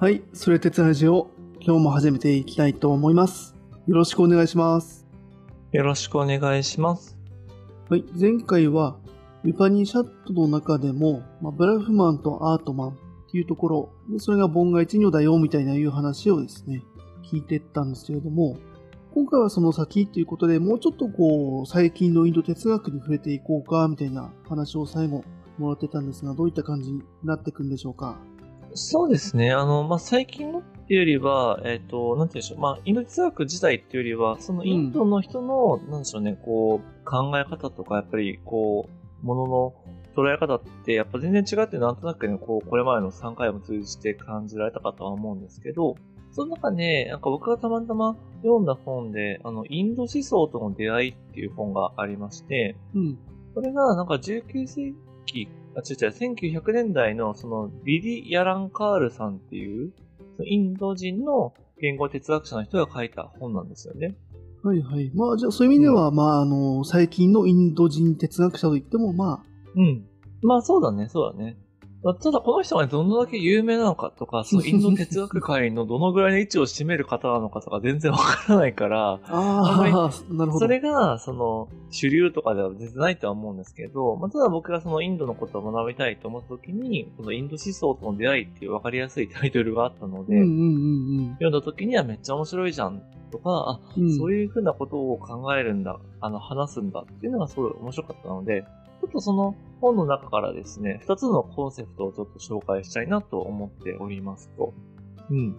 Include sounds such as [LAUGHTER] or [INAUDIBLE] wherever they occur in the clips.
はい、それ鉄ラジオ、今日も始めていきたいと思います。よろしくお願いします。よろしくお願いします。はい、前回は、ウパニシャットの中でも、まあ、ブラフマンとアートマンっていうところ、でそれが凡外一如だよみたいないう話をですね、聞いてったんですけれども、今回はその先ということで、もうちょっとこう、最近のインド哲学に触れていこうか、みたいな話を最後もらってたんですが、どういった感じになっていくんでしょうか？そうですね。あの、まあ、最近のっていうよりは、えっ、と、なんて言うんでしょう。まあ、インド哲学自体っていうよりは、そのインドの人の、なんでしょうね、こう、考え方とか、やっぱり、こう、ものの捉え方って、やっぱ全然違って、なんとなくね、こう、これまでの3回も通じて感じられたかとは思うんですけど、その中で、なんか僕がたまたま読んだ本で、あの、インド思想との出会いっていう本がありまして、うん。これがなんか19世紀、あ、違う違う、1900年代のそのビリ・ヤランカールさんっていう、インド人の言語哲学者の人が書いた本なんですよね。はいはい。まあ、じゃあそういう意味では、まあ、あの、最近のインド人哲学者といっても、まあ、うん。まあそうだね、そうだね。まあただこの人がどのだけ有名なのかとか、[LAUGHS] そのインド哲学界のどのぐらいの位置を占める方なのかとか全然わからないから、[LAUGHS] あああ、なるほど。それが、その、主流とかでは全然ないとは思うんですけど、まあ、ただ僕がそのインドのことを学びたいと思った時に、このインド思想との出会いっていう分かりやすいタイトルがあったので、うんうんうん読んだ時にはめっちゃ面白いじゃんとか、あ、うん。そういう。いうふうなことを考えるんだ、あの、話すんだっていうのがすごい面白かったので、ちょっとその本の中からですね、二つのコンセプトをちょっと紹介したいなと思っておりますと。うん。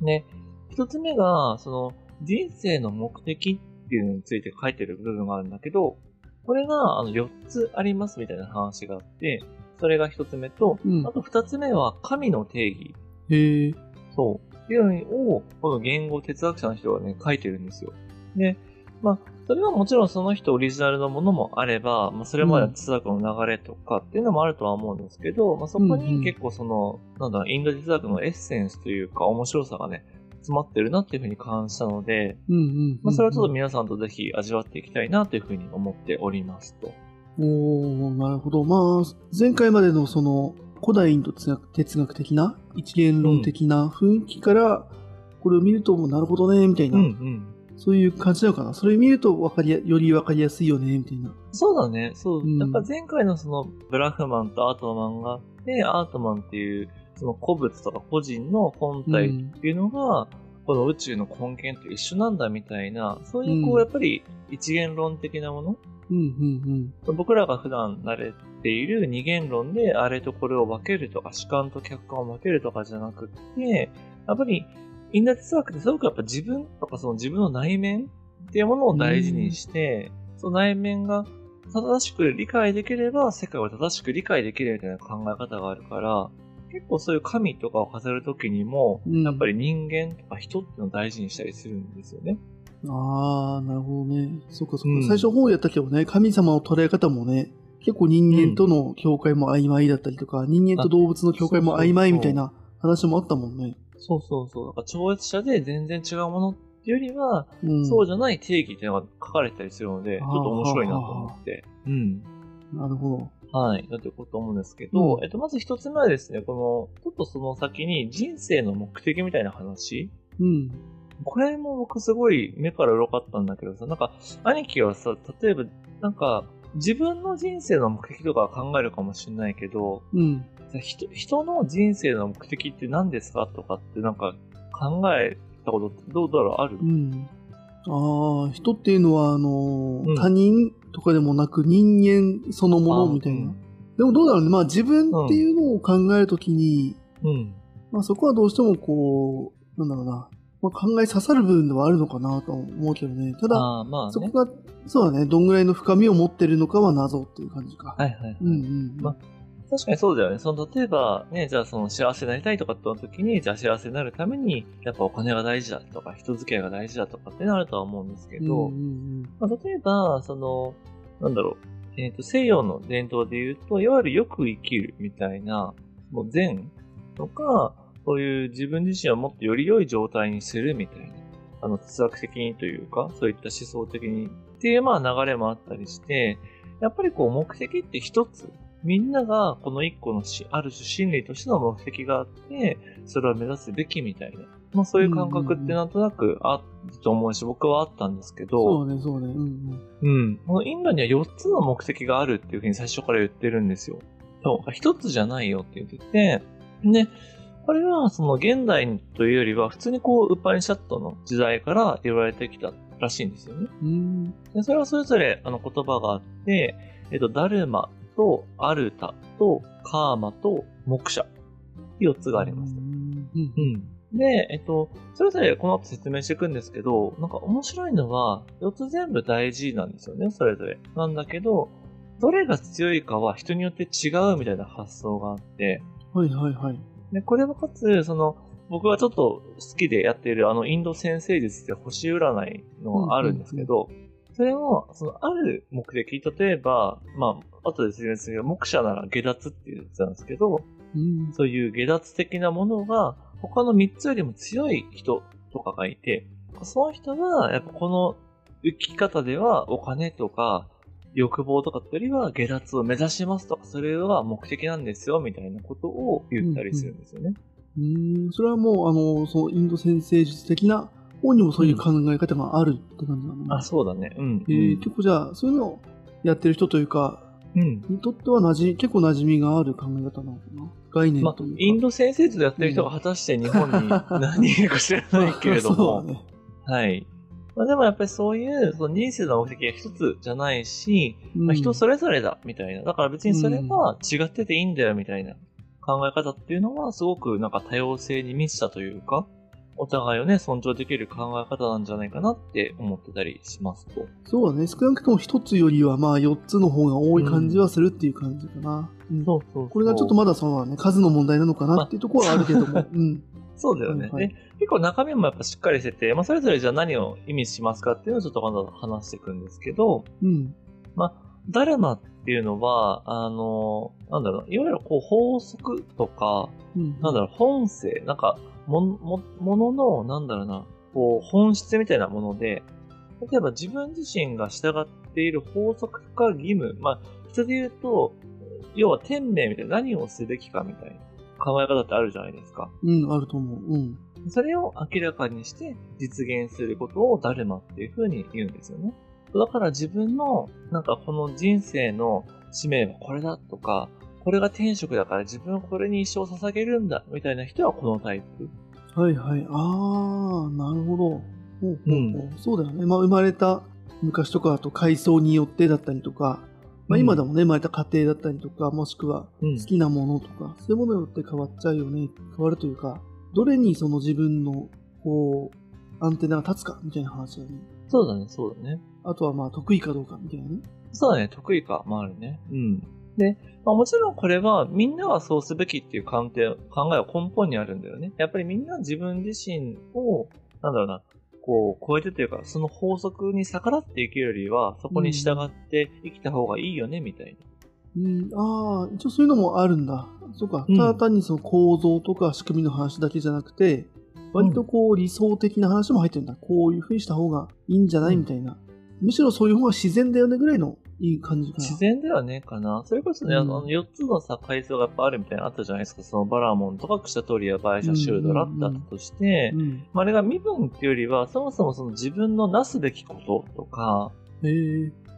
ね、一つ目が、その、人生の目的っていうのについて書いてる部分があるんだけど、これが、あの、四つありますみたいな話があって、それが一つ目と、うんあと二つ目は神の定義。へえ。そう。っていうのを、この言語哲学者の人がね、書いてるんですよ。で、まあ、それはもちろんその人オリジナルのものもあれば、まあ、それまでの哲学の流れとかっていうのもあるとは思うんですけど、まあ、そこうんうんに結構その、なんだろう、インド哲学のエッセンスというか、面白さがね、詰まってるなっていうふうに感じたので、それはちょっと皆さんとぜひ味わっていきたいなというふうに思っておりますと。おー、なるほど。まあ、前回までのその、古代インド哲学哲学的な、一元論的な雰囲気から、これを見ると、なるほどね、みたいな、うんうん。そういう感じなのかな？それ見るとわかりや、よりわかりやすいよね、みたいな。そうだね。そう。うんやっぱ前回のそのブラフマンとアートマンがあって、アートマンっていうその古物とか個人の本体っていうのが、この宇宙の根源と一緒なんだみたいな、そういうこうんうやっぱり一元論的なもの、うんうん僕らが普段慣れている二元論であれとこれを分けるとか、主観と客観を分けるとかじゃなくって、やっぱりインド哲学ってすごくやっぱ自分とかその自分の内面っていうものを大事にして、その内面が正しく理解できれば世界を正しく理解できるみたいな考え方があるから、結構そういう神とかを飾るときにも、うんやっぱり人間とか人っていうのを大事にしたりするんですよね。うん。あー、なるほどね。そっかそっか。うん最初本やったけどね、神様の捉え方もね、結構人間との境界も曖昧だったりとか、人間と動物の境界も曖昧みたいな話もあったもんね。そうそうそう。だから超越者で全然違うものっていうよりは、うん。そうじゃない定義っていうのが書かれてたりするので、ちょっと面白いなと思って。うん。なるほど。はい。だということ思うんですけど、うんえっと、まず一つ目はですね、この、ちょっとその先に人生の目的みたいな話。うん。これも僕すごい目から鱗かったんだけどさ、なんか、兄貴はさ、例えば、なんか、自分の人生の目的とかは考えるかもしれないけど、うん。人人の人生の目的って何ですかとかってなんか考えたことってどうだろう？ある？うん。ああ、人っていうのは、あの、うん他人とかでもなく人間そのものみたいな。あでもどうだろうね。まあ自分っていうのを考えるときに、うん。まあそこはどうしてもこう、なんだろうな。まあ、考え刺さる部分ではあるのかなと思うけどね。ただ、ああ、まあね。そこが、そうだね。どんぐらいの深みを持ってるのかは謎っていう感じか。はいはいはい。うんうん。ま確かにそうだよね。その、例えば、ね、じゃあその幸せになりたいとかっての時に、じゃあ幸せになるために、やっぱお金が大事だとか、人付き合いが大事だとかってなるとは思うんですけど、うんうんまあ、例えば、その、なんだろう、えっ、と、西洋の伝統で言うと、いわゆるよく生きるみたいな、もう善とか、そういう自分自身をもっとより良い状態にするみたいな、あの、哲学的にというか、そういった思想的にっていう、まあ流れもあったりして、やっぱりこう目的って一つみんながこの一個のし、ある種心理としての目的があって、それを目指すべきみたいな。まあそういう感覚ってなんとなくあると思うし、僕はあったんですけど、そうね、そうね。うんうん。うん。このインドには4つの目的があるっていうふうに最初から言ってるんですよ。そう、1つじゃないよって言ってて、で、これはその現代というよりは普通にこう、ウッパニシャットの時代から言われてきたらしいんですよね。うん。でそれはそれぞれあの言葉があって、えっと、ダルマとアルタとカーマとモクシャ。4つがありますう。ん。うん。で、えっと、それぞれこの後説明していくんですけど、なんか面白いのは、4つ全部大事なんですよね、それぞれ。なんだけど、どれが強いかは人によって違うみたいな発想があって、はいはいはい。で、これはかつ、その、僕がちょっと好きでやっているあのインド先生術って星占いのがあるんですけど、それも、その、ある目的、例えば、まあ、後で説明するけど、目者なら下脱っていうやつなんですけど、うん。そういう下脱的なものが、他の3つよりも強い人とかがいて、その人が、やっぱこの生き方ではお金とか、欲望とかよりは下脱を目指しますとか、それが目的なんですよ、みたいなことを言ったりするんですよね。うん。それはもう、あの、そのインド先生術的な方にもそういう考え方があるって感じなのあ、そうだね。うん。えー、結構じゃあ、そういうのをやってる人というか、うん。にとっては馴染み、結構馴染みがある考え方なのかな概念まあというか。、インド先生とやってる人が果たして日本に [LAUGHS] 何人いるか知らないけれども、ね。はい。まあでもやっぱりそういう、その人生の目的が一つじゃないし、うんまあ、人それぞれだ、みたいな。だから別にそれは違ってていいんだよ、みたいな考え方っていうのは、すごくなんか多様性に満ちたというか、お互いをね、尊重できる考え方なんじゃないかなって思ってたりしますと。そうだね。少なくとも一つよりは、まあ、四つの方が多い感じはするっていう感じかな。うんそうそうこれがちょっとまだそうだね、数の問題なのかなっていうところはあるけども。[LAUGHS] うん。そうだよね。はい結構中身もやっぱしっかりしてて、まあそれぞれじゃあ何を意味しますかっていうのをちょっとまだ話していくんですけど、うん。ダルマっていうのは、あの、なんだろう、いわゆるこう法則とか、うん。なんだろう、本性、なんか、も、も、ものの、なんだろうな、こう、本質みたいなもので、例えば自分自身が従っている法則か義務、まあ、人で言うと、要は天命みたいな何をすべきかみたいな考え方ってあるじゃないですか。うん、あると思う。うん。それを明らかにして実現することをダルマっていう風に言うんですよね。だから自分の、なんかこの人生の使命はこれだとか、これが天職だから自分はこれに一生捧げるんだみたいな人はこのタイプ。はいはい。あー、なるほど。ほうほうほううんそうだよね。まあ、生まれた昔とかだと階層によってだったりとか、まあ、うん今でもね、生まれた家庭だったりとか、もしくはうん好きなものとか、そういうものによって変わっちゃうよね。変わるというか、どれにその自分の、こう、アンテナが立つかみたいな話だね。そうだね、そうだね。あとはまあ、得意かどうかみたいなね。そうだね、得意かもあるね。うん。で、まあ、もちろんこれはみんながそうすべきっていう観点、考えは根本にあるんだよね。やっぱりみんな自分自身を、なんだろうな、こう、超えてというか、その法則に逆らって生きるよりは、そこに従って生きた方がいいよね、みたいな。うん、ああ、一応そういうのもあるんだ。そうか、うんただ単にその構造とか仕組みの話だけじゃなくて、割とこう理想的な話も入ってるんだ。こういう風にした方がいいんじゃないうんみたいな。むしろそういう方が自然だよねぐらいのいい感じかな。自然ではねえかな。それこそね、うんあの、4つのさ、階層がやっぱあるみたいなのあったじゃないですか。そのバラモンとかクシャトリア、バイシャ、シュードラってあったとして、うん。まあ、あれが身分っていうよりは、そもそもその自分のなすべきこととか。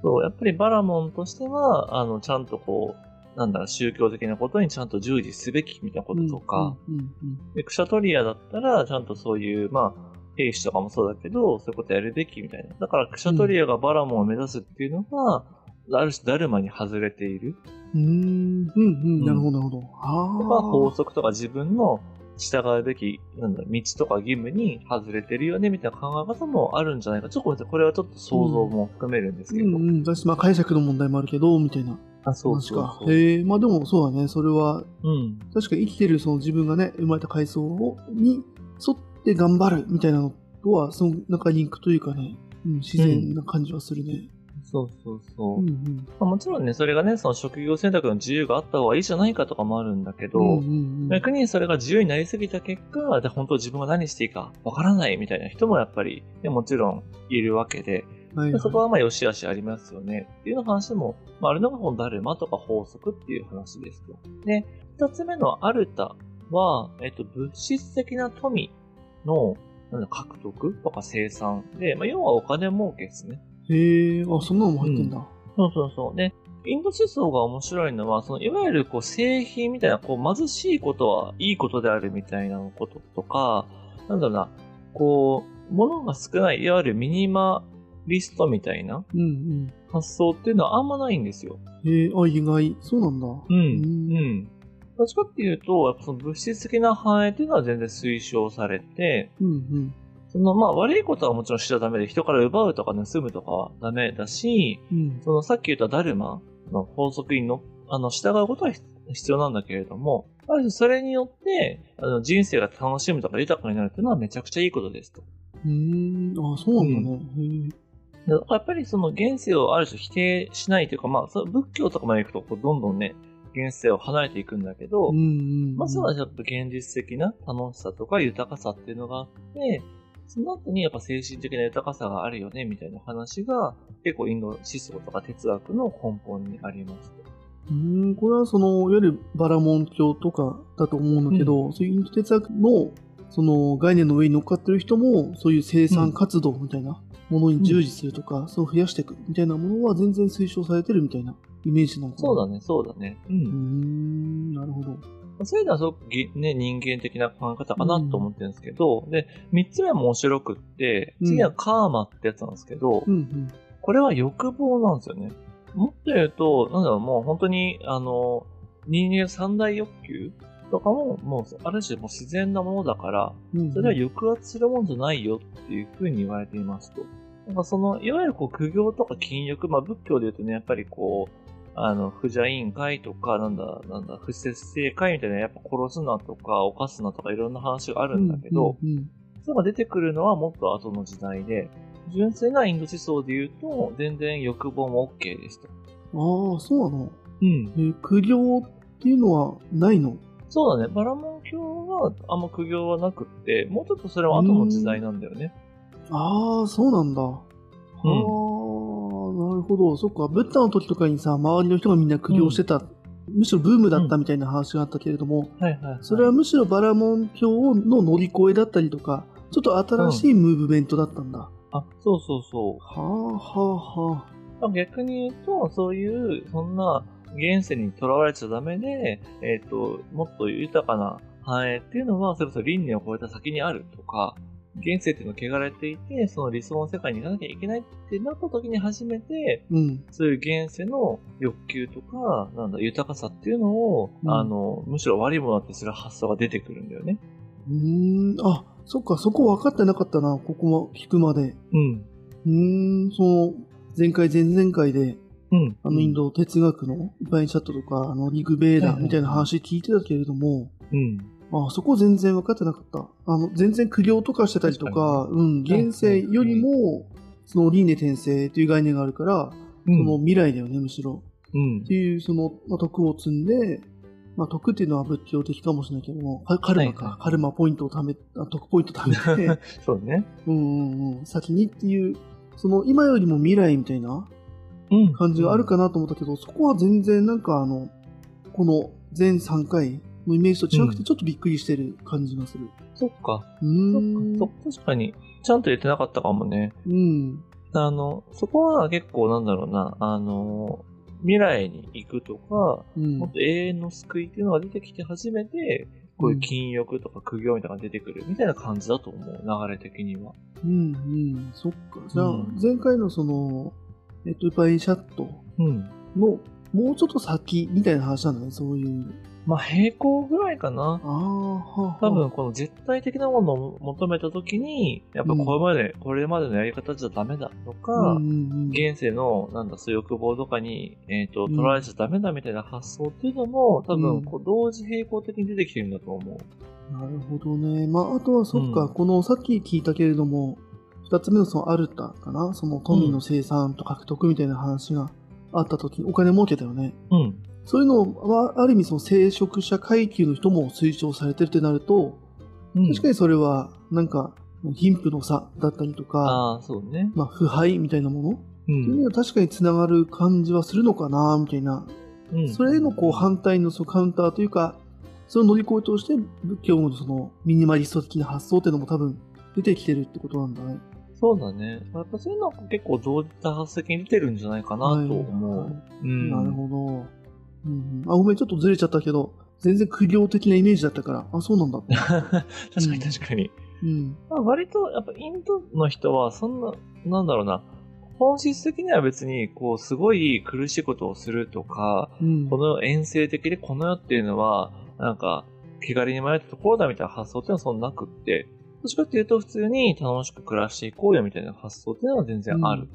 そう、やっぱりバラモンとしては、あの、ちゃんとこう、なんだろう、宗教的なことにちゃんと従事すべきみたいなこととか、うん。うん。でクシャトリアだったら、ちゃんとそういう、まあ、兵士とかもそうだけど、そういうことやるべきみたいな。だから、クシャトリアがバラモンを目指すっていうのが、ある種ダルマに外れている？うん。うん。うん。うん。なるほど、なるほど。とか、あ法則とか自分の従うべき、なんだ道とか義務に外れてるよね、みたいな考え方もあるんじゃないか。ちょっとごめんなさい。これはちょっと想像も含めるんですあ。けど。うん。うん。だし、まあ解釈の問題もあるけど、みたいなあ、そう話か。へえ。まあでもそうだね。それはうん。確かに生きてるその自分がね、生まれた階層をに沿って頑張るみたいなのとは、その中に行くというかね、うん、自然な感じはするね。そうそうそう。うんうん。まあ、もちろんね、それがね、その職業選択の自由があった方がいいじゃないかとかもあるんだけど、うんうんうん逆にそれが自由になりすぎた結果、じゃあ本当自分が何していいかわからないみたいな人もやっぱり、ね、もちろんいるわけで、はいはいでそこはまあ良し悪しありますよね。っていうの話も、まあ、あるのがこのダルマとか法則っていう話ですと。で、二つ目のアルタは、えっと、物質的な富の獲得とか生産で、まあ、要はお金儲けですね。へえ、あ、そんなのも入ってんだ。そうそうそう。で、インド思想が面白いのは、そのいわゆるこう製品みたいな、こう貧しいことはいいことであるみたいなこととか、なんだろうな、こう、物が少ない、いわゆるミニマリストみたいなうん発想っていうのはあんまないんですよ。うん。へえ、あ、意外。そうなんだ。う。うんうん。どっちかっていうと、やっぱその物質的な繁栄っていうのは全然推奨されて、うんうん。そのまあ悪いことはもちろんしちゃダメで、人から奪うとか盗むとかはダメだし、うん。そのさっき言ったダルマの法則にのあの従うことは必要なんだけれども、それによってあの人生が楽しむとか豊かになるっていうのはめちゃくちゃいいことですと。うーん、あ、そうなんだね。へえ。でやっぱりその現世をある種否定しないというか、まあ、仏教とかまで行くとこうどんどんね、現世を離れていくんだけど、うんうん。まずはちょっと現実的な楽しさとか豊かさっていうのがあって、その後にやっぱ精神的な豊かさがあるよねみたいな話が結構インド思想とか哲学の根本にあります。うーん、これはその、いわゆるバラモン教とかだと思うんだけど、そういうインド哲学の、その概念の上に乗っかってる人も、そういう生産活動みたいなものに従事するとか、そう増やしていくみたいなものは全然推奨されてるみたいなイメージなのかな。そうだね、そうだね。う。うーん、なるほど。そういうのはすごくぎね、人間的な考え方かなと思ってるんですけど、で、三つ目も面白くって、次はカーマってやつなんですけど、うんうん。これは欲望なんですよね。もっと言うと、なんだろう、もう本当に、あの、人間三大欲求とかも、もう、ある種もう自然なものだから、うんそれは抑圧するもんじゃないよっていうふうに言われていますと。なんかその、いわゆるこう、苦行とか禁欲、まあ仏教で言うとね、やっぱりこう、あの、不邪委員会とか、なんだ、なんだ、不節制会みたいな、やっぱ殺すなとか、犯すなとかいろんな話があるんだけど、うんうんそういうのが出てくるのはもっと後の時代で、純粋なインド思想で言うと、全然欲望も OK ですと。ああ、そうなの。うん。えー苦行っていうのはないの？そうだね。バラモン教はあんま苦行はなくって、もうちょっとそれは後の時代なんだよね。ああ、そうなんだ。はあ、なるほど。そっか。ブッダの時とかにさ、周りの人がみんな苦行してた。むしろブームだったみたいな話があったけれども、はいはい、はい。それはむしろバラモン教の乗り越えだったりとか、ちょっと新しいムーブメントだったんだ。あ、そうそうそう。はあはあはあ。まあ逆に言うと、そういう、そんな、現世にとらわれちゃダメで、えっ、と、もっと豊かな繁栄っていうのは、それこそ輪廻を超えた先にあるとか、現世っていうのを汚れていて、その理想の世界に行かなきゃいけないってなった時に初めて、うん。そういう現世の欲求とか、なんだ、豊かさっていうのを、うんあの、むしろ悪いものだってする発想が出てくるんだよね。うーん。あ、そっか、そこ分かってなかったな、ここも聞くまで。うん。うーん、その、前回、前々回で、うん。あの、インド哲学のウパインシャットとか、あの、リグベーダみたいな話聞いてたけれども、うん。あ、そこ全然分かってなかった。あの、全然苦行とかしてたりとか、うん、現世よりも、その輪廻転生という概念があるから、うその未来だよね、むしろ。うん。っていう、その、まあ、徳を積んで、まあ、徳っていうのは仏教的かもしれないけども、カカルマか、はいはいカルマポイントを貯め、あ徳ポイント貯めて、[LAUGHS] そうね。うんうんうん、先にっていう、その今よりも未来みたいなうん。感じがあるかなと思ったけど、そこは全然なんかあの、この全3回のイメージと違くてちょっとびっくりしてる感じがする。そっか。うーん。そっか。そ確かに、ちゃんと言ってなかったかもね。うん。あの、そこは結構なんだろうな、あの、未来に行くとか、うん。もっと永遠の救いっていうのが出てきて初めて、こういう禁欲とか苦行みたいなのが出てくるみたいな感じだと思う、流れ的には。うん、うん。そっか。じゃあうん、前回のその、えっと、ウパインシャットうん。の、もうちょっと先みたいな話なんだね、そういう。まあ、平行ぐらいかな。多分、この絶対的なものを求めたときに、やっぱこれまで、これまでのやり方じゃダメだとか、うんうんうん、現世の、なんだ、そういう欲望とかに、えっ、と、うん取られちゃダメだみたいな発想っていうのも、多うん分、こう同時並行的に出てきてるんだと思う。なるほどね。まあ、あとはそっか、うんこのさっき聞いたけれども、二つ目のそのアルタかな？その富の生産と獲得みたいな話があった時にお金儲けたよね。うん。そういうのは、ある意味その聖職者階級の人も推奨されてるってなると、うん確かにそれは、なんか、貧富の差だったりとか、ああ、そうね。まあ、腐敗みたいなもの、うっていうのん。は確かにつながる感じはするのかな、みたいな。うんそれへのこう反対のそのカウンターというか、その乗り越えとして仏教のそのミニマリスト的な発想っていうのも多分出てきてるってことなんだね。そうだね。やっぱそういうのは結構同時多発的に出てるんじゃないかなと思う。はいうん。なるほど。うんうん、あ、ごめん、ちょっとずれちゃったけど、全然苦行的なイメージだったから、あ、そうなんだって。[LAUGHS] 確かに確かに。うん。まあ、割と、やっぱインドの人は、そんな、なんだろうな、本質的には別に、こう、すごい苦しいことをするとか、うん。この遠征的でこの世っていうのは、なんか、気軽に迷ったところだみたいな発想っていうのはそんなくって、どっちかっていうと普通に楽しく暮らしていこうよみたいな発想っていうのは全然あるん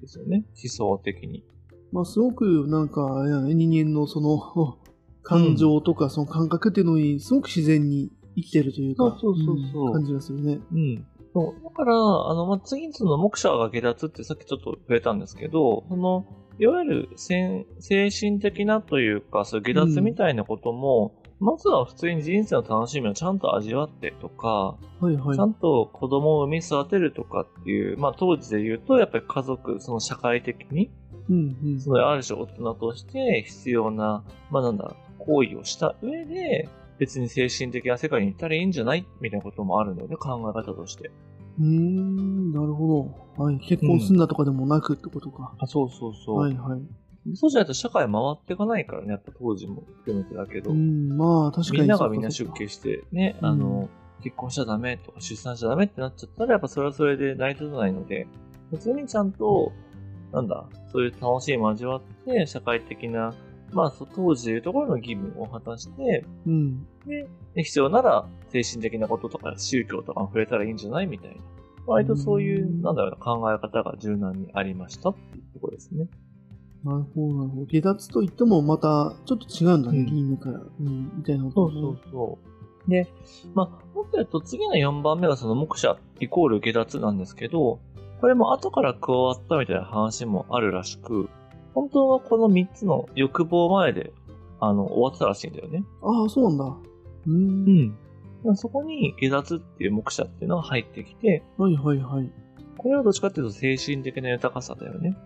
ですよね。思想的に。まあ、すごくなんか、人間のその、[LAUGHS] 感情とかその感覚っていうのに、すごく自然に生きてるというか、そうそうそう感じがするね。うん。そう。だから、あの、まあ、次の、目者が下脱ってさっきちょっと触れたんですけど、その、いわゆる精精神的なというか、そういう下脱みたいなことも、まずは普通に人生の楽しみをちゃんと味わってとか、はいはいちゃ。んと子供を産み育てるとかっていう、まあ当時で言うと、やっぱり家族、その社会的に、うんうん。そのある種大人として必要な、まあなんだ、行為をした上で、別に精神的な世界に行ったらいいんじゃない？みたいなこともあるので、考え方として。うーん、なるほど。はい。結婚すんなとかでもなくってことか。あ、そうそうそう。はいはい。そうじゃないと社会回っていかないからね、やっぱ当時も含めてだけど。うん、まあ確かにみんながみんな出家してね、うんあの、結婚しちゃダメとか出産しちゃダメってなっちゃったら、やっぱそれはそれで成り立たないので、普通にちゃんと、なんだ、そういう楽しいも味わって、社会的な、まあ、当時でいうところの義務を果たして、うん。で、必要なら精神的なこととか宗教とかも触れたらいいんじゃないみたいな。割とそういうう、んなんだろうな、考え方が柔軟にありましたっていうところですね。なるほど、なるほど。下脱といってもまたちょっと違うんだね、うんから。うん、みたいなことねそうそうそう。で、まあ、もっと言うと次の4番目がその目者イコール下脱なんですけど、これも後から加わったみたいな話もあるらしく、本当はこの3つの欲望前で、あの、終わってたらしいんだよね。ああ、そうなんだ。うー。うんん。そこに下脱っていう目者っていうのが入ってきて、はいはいはい。これはどっちかっていうと精神的な豊かさだよね。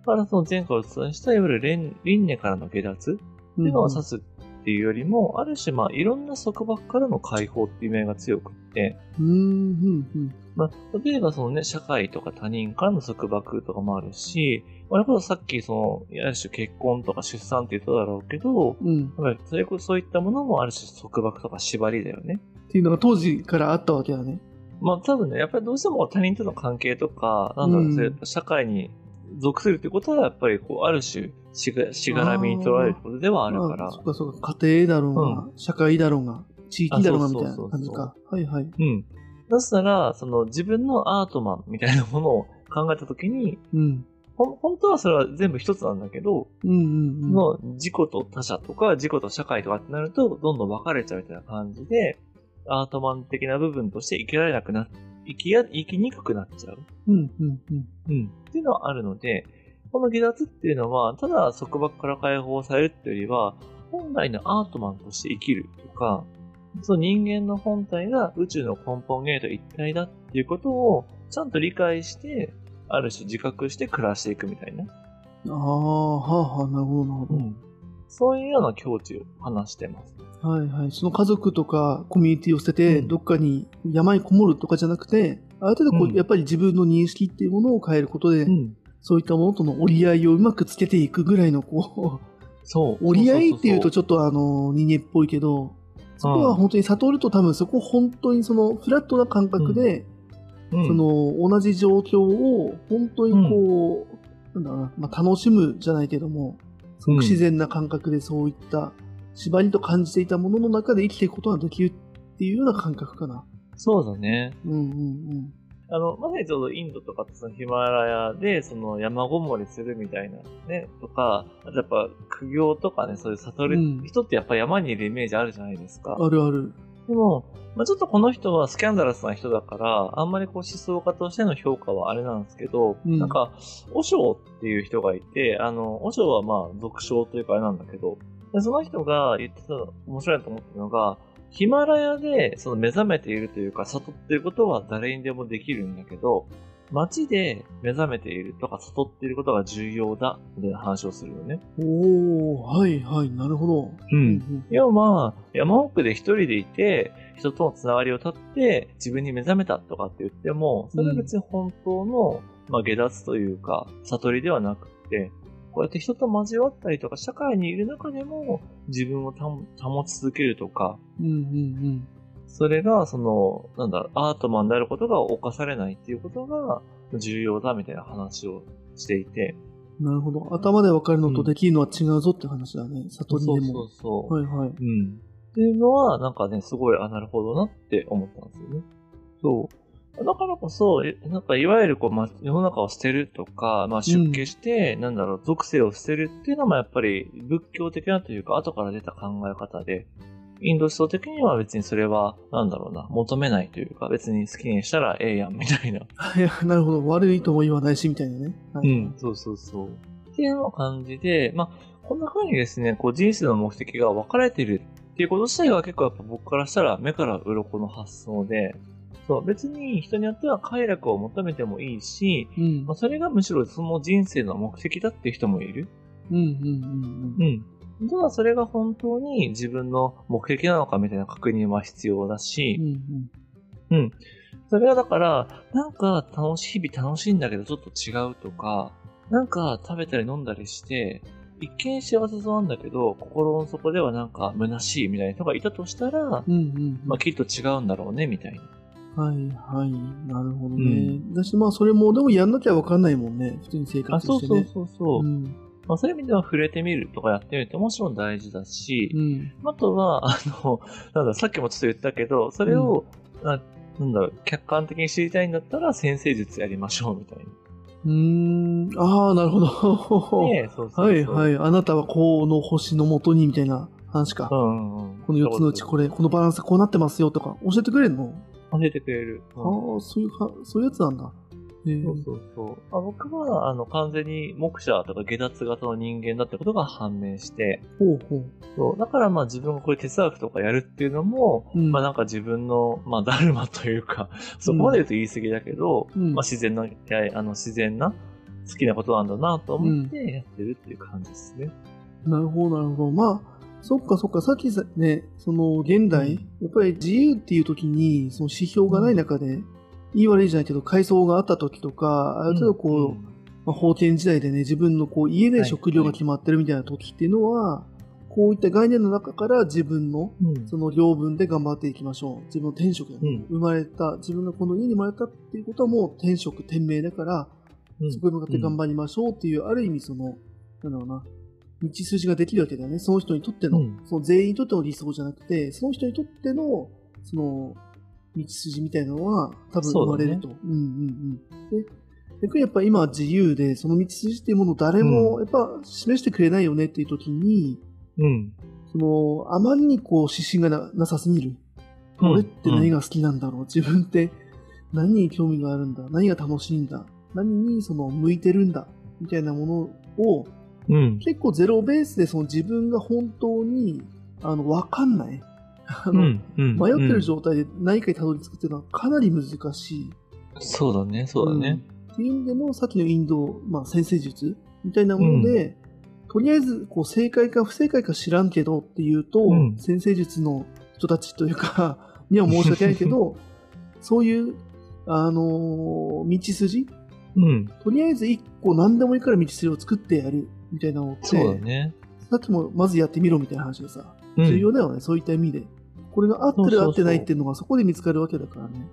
だからその前回お伝えしたいわゆる輪輪廻からの下脱っていうのを指すっていうよりも、ある種まあいろんな束縛からの解放っていう面が強くって、うん、うん、うん。まあ、例えばそのね、社会とか他人からの束縛とかもあるし、まあ、こそさっきその、ある種結婚とか出産って言っただろうけど、うん。やっぱりそれこそそういったものもある種束縛とか縛りだよね。っていうのが当時からあったわけだね。まあ多分ね、やっぱりどうしても他人との関係とか、なんだろう、うん社会に属するってことは、やっぱりこう、ある種しが、しがらみに取られることではあるからあ、そうかそうか。家庭だろうが、社会だろうが、地域だろうがみたいな感じか。はいはい。うん。だしたら、その自分のアートマンみたいなものを考えたときに、うん。ほん本当はそれは全部一つなんだけど、うんうんうん。の自己と他者とか自己と社会とかってなると、どんどん分かれちゃうみたいな感じで、アートマン的な部分として生きられなくな、生きや、生きにくくなっちゃう。うんうんうん。うん。っていうのはあるので、この離脱っていうのは、ただ束縛から解放されるっていうよりは、本来のアートマンとして生きるとか、その人間の本体が宇宙の根本原理と一体だっていうことを、ちゃんと理解して、ある種自覚して暮らしていくみたいな。ああ、はあはあ、なるほどなるほど。そういうような境地を話してます。はいはい。その家族とかコミュニティを捨てて、うんどっかに山にこもるとかじゃなくて、ある程度こう、うんやっぱり自分の認識っていうものを変えることで、ん。そういったものとの折り合いをうまくつけていくぐらいの、こそう。う、[LAUGHS] 折り合いっていうとちちょっとあの、人間っぽいけど、そこは本当に悟ると多分そこ本当にそのフラットな感覚で、ょそ、の同じ状況を本当にこう、なんだろうな、まあ、楽しむじゃないけども、すごく自然な感覚でそういった縛りと感じていたものの中で生きていくことができるっていうような感覚かな。そうだね。うんうんうん。あの、まさにちょうどインドとかそのヒマラヤで、その山ごもりするみたいなね、とか、あとやっぱ苦行とかね、そういう悟る、うん人ってやっぱ山にいるイメージあるじゃないですか。あるある。でも、まあ、ちょっとこの人はスキャンダラスな人だから、あんまりこう思想家としての評価はあれなんですけど、うんなんか、和尚っていう人がいて、あの、和尚はまあ、俗称というかあれなんだけど、でその人が言ってた面白いなと思ったのが、ヒマラヤでその目覚めているというか、悟っていることは誰にでもできるんだけど、街で目覚めているとか悟っていることが重要だ、みたいな話をするよね。おー、はいはい、なるほど。うん。要は、山奥で一人でいて、人とのつながりを立って、自分に目覚めたとかって言っても、それは別に本当の、まあ、下脱というか、悟りではなくて、こうやって人と交わったりとか、社会にいる中でも、自分を保保ち続けるとか、うんうんそれが、その、なんだろう、アートマンであることが犯されないっていうことが重要だみたいな話をしていて。うん。なるほど。頭で分かるのとできるのは違うぞって話だね。悟りでも。そうそうそう。はいはい。うん。っていうのは、なんかね、すごい、あ、なるほどなって思ったんですよね。そう。だからこそ、えなんかいわゆるこう、ま、世の中を捨てるとか、まあ出家して、なんだろう、属性を捨てるっていうのもやっぱり仏教的なというか、後から出た考え方で、インド思想的には別にそれは、なんだろうな、求めないというか、別に好きにしたらええやん、みたいな。[LAUGHS] いや、なるほど。悪いとも言わないし、みたいなね。はいうん、そうそうそう。っていうような感じで、まあ、こんな風にですね、こう人生の目的が分かれてるっていうこと自体が結構やっぱ僕からしたら目から鱗の発想で、そう、別に人によっては快楽を求めてもいいし、うんまあ、それがむしろその人生の目的だっていう人もいる。うんうんうんうん。ただそれが本当に自分の目的なのかみたいな確認は必要だし、うん。うんうん。それはだから、なんか楽しい、日々楽しいんだけどちょっと違うとか、なんか食べたり飲んだりして、一見幸せそうなんだけど、心の底ではなんか虚しいみたいな人がいたとしたら、うん。うんうん。まあきっと違うんだろうね、みたいな。はいはい。なるほどうね。だし、まあ、それも、でもやんなきゃ分かんないもんね。普通に生あ、そうそう活してね。そうそう。うん。まあそういう意味では触れてみるとかやってみるってもちろん大事だし、うん。あとは、[LAUGHS] あの、なんだ、さっきもちょっと言ったけど、それを、あなんだろう、客観的に知りたいんだったら、先生術やりましょう、みたいな。うーん。ああ、なるほど。ね [LAUGHS] そうそうそう。。はいはいい。あなたはこの星のもとにみたいな話か。うんうん。この4つのうちこれ、このバランスこうなってますよとか教えてくれるの、教えてくれる。うんああ、そういうか、そういうやつなんだ。えーそうそうそう。あ僕は、あの、完全に目者とか下脱型の人間だってことが判明して、ほうほう。そう。だからまあ自分がこういう哲学とかやるっていうのも、うんまあなんか自分の、まあダルマというか、そこまで言うと言い過ぎだけど、うんまあ自然な、あの自然な、好きなことなんだなと思ってやってるっていう感じですね。なるほど、なるほど。まあ、そっかそっか、さっきさね、その現代、うん。やっぱり自由っていう時に、その指標がない中で、いい悪いじゃないけど、階層があった時とか、ある程度こう、んまあ、封建時代でね、自分のこう家ではい。食料が決まってるみたいな時っていうのは、こういった概念の中から自分のうん。その領分で頑張っていきましょう。自分の天職がね、生まれた、自分がこの家に生まれたっていうことはもう天職、天命だから、うん。そこに向かって頑張りましょうっていう、ある意味その、なんだろうな、道筋ができるわけだよね。その人にとっての、うんその全員にとっての理想じゃなくて、その人にとっての、その、道筋みたいなのは多分生まれると。うんうんうん。で、逆にやっぱ今は自由で、その道筋っていうものを誰もやっぱ示してくれないよねっていう時に、うん。その、あまりにこう指針がななさすぎる。うん俺って何が好きなんだろう、自分って何に興味があるんだ？何が楽しいんだ？何にその向いてるんだ？みたいなものをうん。結構ゼロベースでその自分が本当にあの分かんない。あのうん。うん。迷ってる状状態で何かにたどり着くっていうのはかなり難しい。そうだね、そうだね。うんっていう意味でも、さっきのインド、まあ、先生術みたいなもので、とりあえずこう正解か不正解か知らんけどっていうと、うん先生術の人たちというか、[LAUGHS] には申し訳ないけど、そういう、あのー道筋？うん。とりあえず一個何でもいいから道筋を作ってやるみたいなのって、そうだね。さっきもまずやってみろみたいな話でさ、うん重要だよね、そういった意味で。これが合ってる合ってないっていうのがそこで見つかるわけだからね。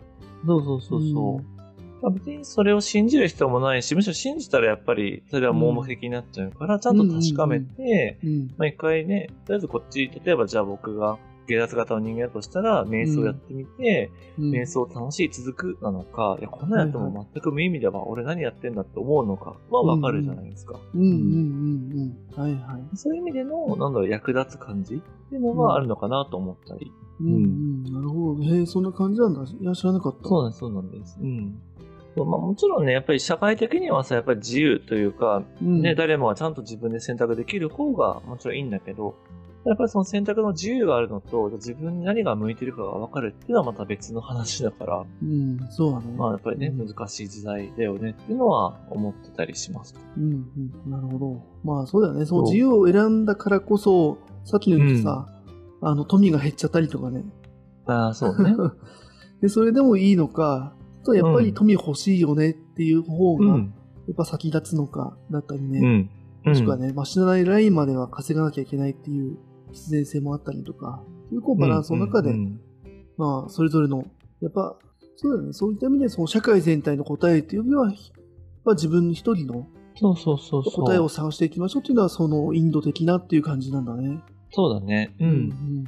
そうそうそうそう。まあ別にそれを信じる必要もないし、むしろ信じたらやっぱりそれは盲目的になっちゃうから、ちゃんと確かめて、うん。まあ一回ね、とりあえずこっち、例えばじゃあ僕が下脱型の人間だとしたら、瞑想やってみて、うん瞑想楽しい続くなのか、いや、こんなんやっても全く無意味だわ、俺何やってんだって思うのかはわかるじゃないですか。うんうんうんうん。はいはい。そういう意味での、なんだろう、役立つ感じっていうのがあるのかなと思ったり。うんうん。なるほど。へえ、そんな感じなんだ。いや、知らなかった。そうなんです、そうなんです。うん。まあ、もちろんね、やっぱり社会的にはさ、やっぱり自由というか、うん。ね、誰もがちゃんと自分で選択できる方がもちろんいいんだけど、やっぱりその選択の自由があるのと、自分に何が向いてるかが分かるっていうのはまた別の話だから、うん、そうだね。まあやっぱりね、うん難しい時代だよねっていうのは思ってたりします。うん、うん、なるほど。まあそうだよね。そう自由を選んだからこそ、さっきの言うとさ、あの、富が減っちゃったりとかね。ああ、そうね。[LAUGHS] で、それでもいいのか、とやっぱり富欲しいよねっていう方が、やうん。っぱ先立つのか、だったりね。うん。もしくはね、まあ、死なないラインまでは稼がなきゃいけないっていう必然性もあったりとか、そういうこうバランスの中で、うんうんまあ、それぞれの、やっぱ、そうだよね、そういった意味で、その社会全体の答えっていうよりは、やっぱ自分一人のそうそうそうそう。答えを探していきましょうっていうのは、そのインド的なっていう感じなんだね。そうだね。う。。うん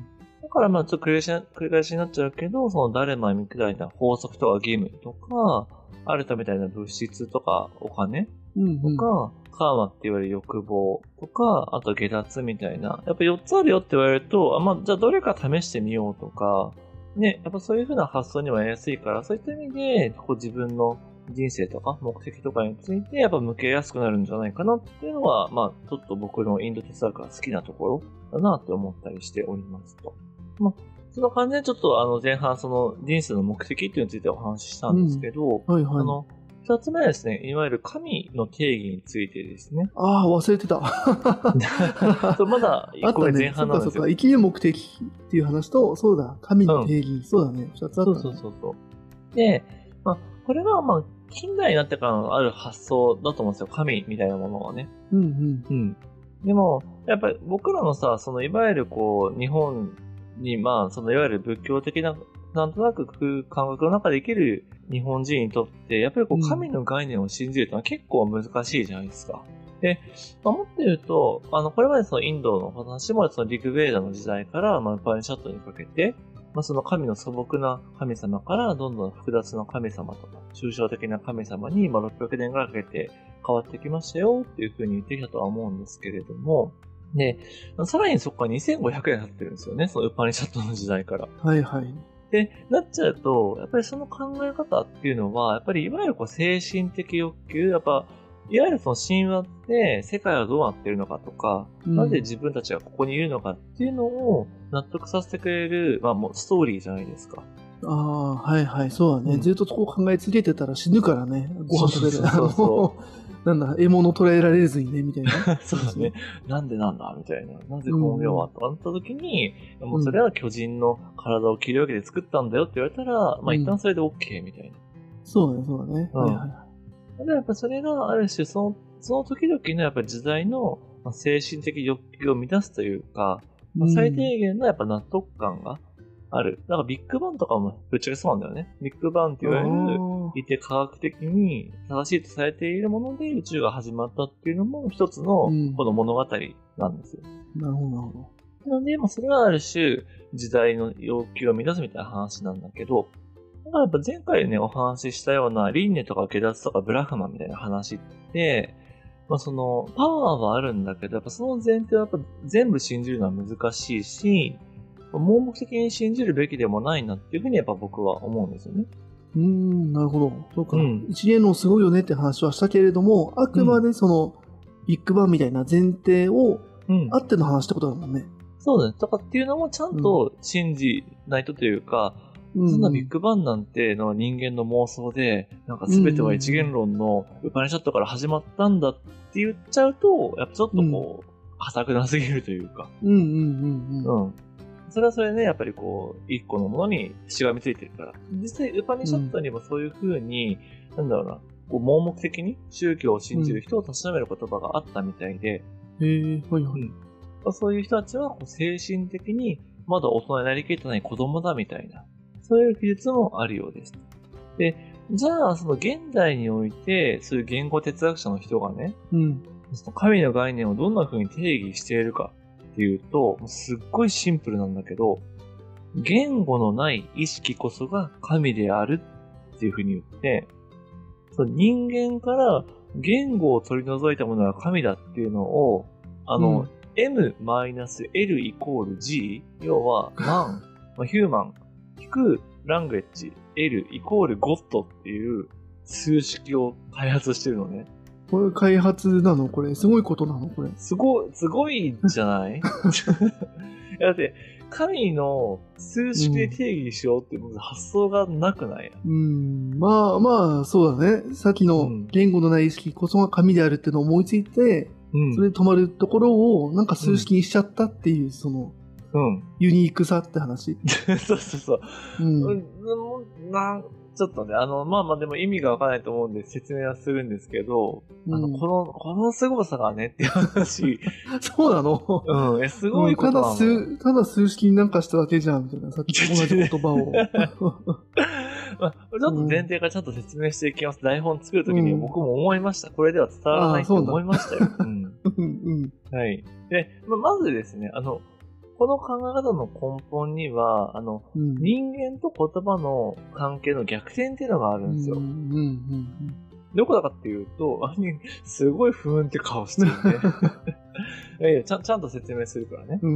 だからまあちょっと繰り返し繰り返しになっちゃうけど、その誰もみたいな法則とか義務とか、あるたみたいな物質とかお金うん。うんとか、カーマって言われる欲望とか、あと下脱みたいな。やっぱ4つあるよって言われると、あまあ、じゃあどれか試してみようとか、ね、やっぱそういう風な発想にはやりやすいから、そういった意味で、こう自分の人生とか目的とかについて、やっぱ向けやすくなるんじゃないかなっていうのは、まあ、ちょっと僕のインド哲学が好きなところだなって思ったりしておりますと。まあ、その感じでちょっとあの前半その人生の目的っていうのについてお話ししたんですけど、はいはい。あの、二つ目はですね、いわゆる神の定義についてですね。ああ、忘れてた。[LAUGHS] そうまだ [LAUGHS] あ一個目前半なんですよ。っかそっか。生きる目的っていう話と、そうだ、神の定義。そうだね。二つあった、ね。そうそうそうそう。で、まあ、これはまあ、近代になってからのある発想だと思うんですよ。神みたいなものはね。うんうん。うん。でも、やっぱり僕らのさ、そのいわゆるこう、日本に、まあ、そのいわゆる仏教的な、なんとなく感覚の中で生きる日本人にとって、やっぱりこう神の概念を信じるというのは結構難しいじゃないですか。で、まあ、もっと言うと、あの、これまでそのインドの話も、そのリグベーダの時代から、まあ、パニシャットにかけて、まあ、その神の素朴な神様から、どんどん複雑な神様とか、抽象的な神様に、まあ、600年ぐらいかけて変わってきましたよっていうふうに言ってきたとは思うんですけれども、で、さらにそこから2500年経ってるんですよね、そのウパニシャットの時代から。はいはい。で、なっちゃうと、やっぱりその考え方っていうのは、やっぱりいわゆるこう精神的欲求、やっぱ、いわゆるその神話って世界はどうなってるのかとか、うんなぜ自分たちがここにいるのかっていうのを納得させてくれる、まあもうストーリーじゃないですか。ああ、はいはい。そうだね。うんずっとそこ考え続けてたら死ぬからね。ご飯食べる。そうそうそうなんだ、獲物捕らえられずにね、みたいな。[LAUGHS] そうですね。なんでなんだみたいな。なぜこの世はとなった時に、もうそれは巨人の体を切り分けて作ったんだよって言われたら、まあ一旦それで OK みたいな。そうだね、そうだね。うんはいはい。で、やっぱそれがある種、その、その時々のやっぱ時代のまあ精神的欲求を満たすというか、まあ最低限のやっぱ納得感がある。だからビッグバンとかもぶっちゃけそうなんだよね。ビッグバンって言われる、あいて科学的に正しいとされているもので宇宙が始まったっていうのも一つのうんこの物語なんですよ。ーなるほど、なるほど。なので、まあ、それはある種時代の要求を満たすみたいな話なんだけど、だからやっぱ前回ね、お話ししたような輪廻とか下脱とかブラフマンみたいな話って、まあその、パワーはあるんだけど、やっぱその前提はやっぱ全部信じるのは難しいし、盲目的に信じるべきでもないなっていうふうにやっぱ僕は思うんですよね。うーん、なるほど。そうか。うん一元論すごいよねって話はしたけれども、あくまでその、ビッグバンみたいな前提をうんあっての話ってことだもんね。そうだね。とかっていうのもちゃんと信じないとというか、うんそんなビッグバンなんての人間の妄想で、なんか全ては一元論のウパニシャットから始まったんだって言っちゃうと、やっぱちょっとこう、浅くなすぎるというか、うんうんうんうん。うん。それはそれでね、やっぱりこう、一個のものにしがみついてるから。実際、ウパニシャットにもそういう風に、なんだろうな、こう盲目的に宗教を信じる人をたしなめる言葉があったみたいで、へえ、はいはい。まあそういう人たちはこう精神的にまだ大人になりきってない子供だみたいな、そういう記述もあるようです。で、じゃあ、その現代において、そういう言語哲学者の人がね、うん。その神の概念をどんな風に定義しているかっていうと、すっごいシンプルなんだけど、言語のない意識こそが神であるっていう風に言って、その人間から言語を取り除いたものが神だっていうのを、あの、うん m-l イコール g、要は、マン、[LAUGHS] まあ、ヒューマン、引くラングエッジ、l イコールゴッドっていう数式を開発してるのね。これ開発なの？これ。すごいことなの？これ。すごい、すごいじゃない？だって、神の数式で定義しようって発想がなくない、うん。まあまあ、そうだね。さっきのうん言語のない意識こそが神であるっていうのを思いついて、うんそれで止まるところをなんか数式にしちゃったっていう、その、うん。ユニークさって話。[LAUGHS] そうそうそう。う。うんん、なん、ちょっとね、あの、まあまあでも意味がわからないと思うんで説明はするんですけど、あの、うんこの、この凄さがねっていう話、[LAUGHS] そうなの？うん、え、すごいこただとなの。数、ただ数式になんかしただけじゃん、みたいな。さっきと同じ言葉を。[LAUGHS] まあ、ちょっと前提からちゃんと説明していきます。台本作るときにうん僕も思いました。これでは伝わらないと思いましたよ。うん。[LAUGHS] うんうん。はい。で、ままずですね、あの、この考え方の根本には、あの、うん。人間と言葉の関係の逆転っていうのがあるんですよ。うんうんうんどこだかっていうと、あに、すごい不運って顔してるんで。[LAUGHS] いやいやちゃん、ちゃんと説明するからね。うん。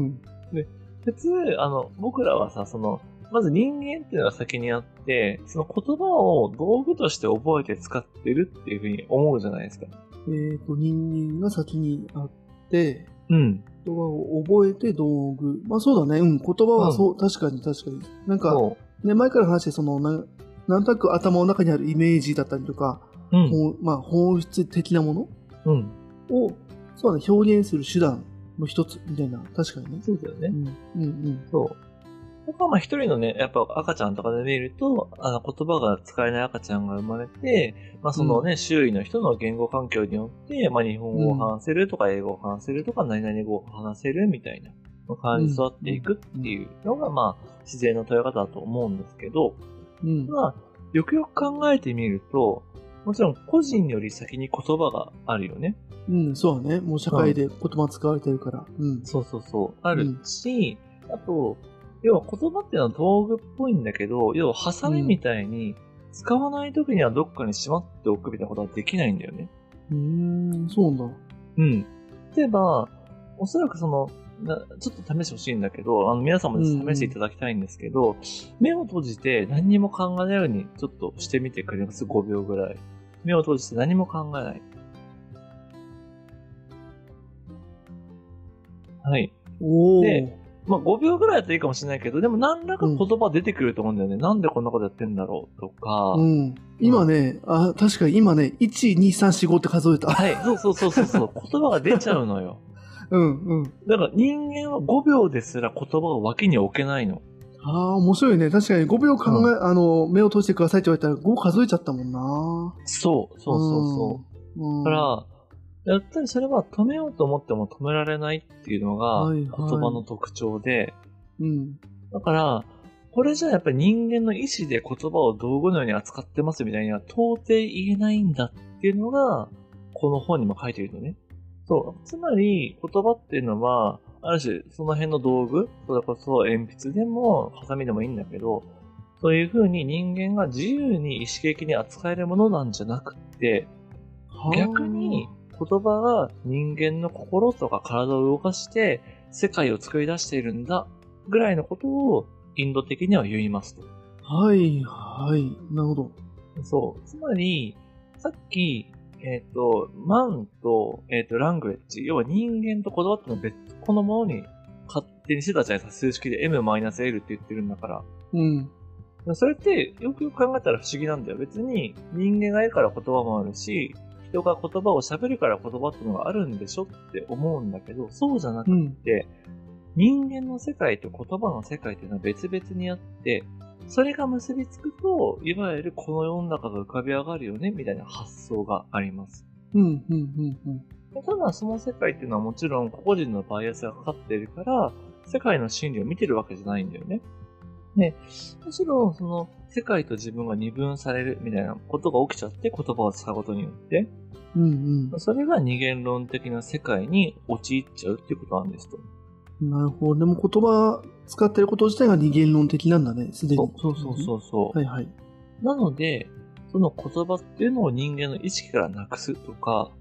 うん。普通、あの、僕らはさ、その、まず人間っていうのが先にあって、その言葉を道具として覚えて使ってるっていうふうに思うじゃないですか。えっ、と、人間が先にあって、うん。言葉を覚えて道具。まあそうだね。うん。言葉はそう、確かに確かに。なんか、そね、前から話して、その、ななんとなく頭の中にあるイメージだったりとか、う。んまあ本質的なもの？うん。を、そうだね、表現する手段の一つみたいな。確かにね。そうだよね。うん。うんうん。そう。だからまあ一人のね、やっぱ赤ちゃんとかで見ると、あの言葉が使えない赤ちゃんが生まれて、まあそのね、周囲の人の言語環境によって、まあ日本語を話せるとか英語を話せるとか何々語を話せるみたいな感じで育っていくっていうのがまあ自然の捉え方だと思うんですけど、うん。まあよくよく考えてみると、もちろん個人より先に言葉があるよね。うん、そうだね。もう社会で言葉使われてるから。うん。そうそうそう。あるし、あと、要は言葉っていうのは道具っぽいんだけど、要はハサミみたいに、使わない時にはどっかにしまっておくみたいなことはできないんだよね。うーん、そうなんだ。うん。例えば、おそらくその、なちょっと試してほしいんだけど、あの皆さんも試していただきたいんですけど、目を閉じて何にも考えないようにちょっとしてみてくれます ?5 秒ぐらい。目を閉じて何も考えない。はい。おー。でまあ5秒ぐらいだといいかもしれないけど、でも何らか言葉出てくると思うんだよね。なんでこんなことやってんだろうとか。うん。今ね、あ、確かに今ね、1、2、3、4、5って数えた。はい、そうそうそうそうそう。[LAUGHS] 言葉が出ちゃうのよ。うん、うん。だから人間は5秒ですら言葉を脇に置けないの。ああ、面白いね。確かに5秒考え、あの、目を閉じてくださいって言われたら5数えちゃったもんな。そう、そうそうそう。うん。うん。だから、やっぱりそれは止めようと思っても止められないっていうのが言はいはい葉の特徴で、うん。だから、これじゃやっぱり人間の意思で言葉を道具のように扱ってますみたいには到底言えないんだっていうのが、この本にも書いているのね。そう。つまり、言葉っていうのは、ある種、その辺の道具、それこそ鉛筆でも、ハサミでもいいんだけど、そういう風に人間が自由に意思的に扱えるものなんじゃなくって、逆に言葉が人間の心とか体を動かして世界を作り出しているんだぐらいのことをインド的には言いますと。はい、はい。なるほど。そう。つまり、さっき、えっ、と、マンと、えっ、と、ラングエッジ、要は人間と言葉ってのは別個のものに勝手にしてたじゃないですか。数式で m-l って言ってるんだから。うん。それって、よくよく考えたら不思議なんだよ。別に、人間がいるから言葉もあるし、人が言葉を喋るから言葉っていうのがあるんでしょって思うんだけど、そうじゃなくうん。て、人間の世界と言葉の世界っていうのは別々にあって、それが結びつくと、いわゆるこの世の中が浮かび上がるよね、みたいな発想があります。うん、うん、うん、うん。ただ、その世界っていうのはもちろん個人のバイアスがかかっているから、世界の真理を見てるわけじゃないんだよね。で、むしろ、その、世界と自分が二分されるみたいなことが起きちゃって言葉を使うことによって、うん、それが二元論的な世界に陥っちゃうっていうことなんですと。うん。なるほど。でも言葉使ってること自体が二元論的なんだね、すでに。そうそうそうそう。はいはい。なので、その言葉っていうのを人間の意識からなくすとか、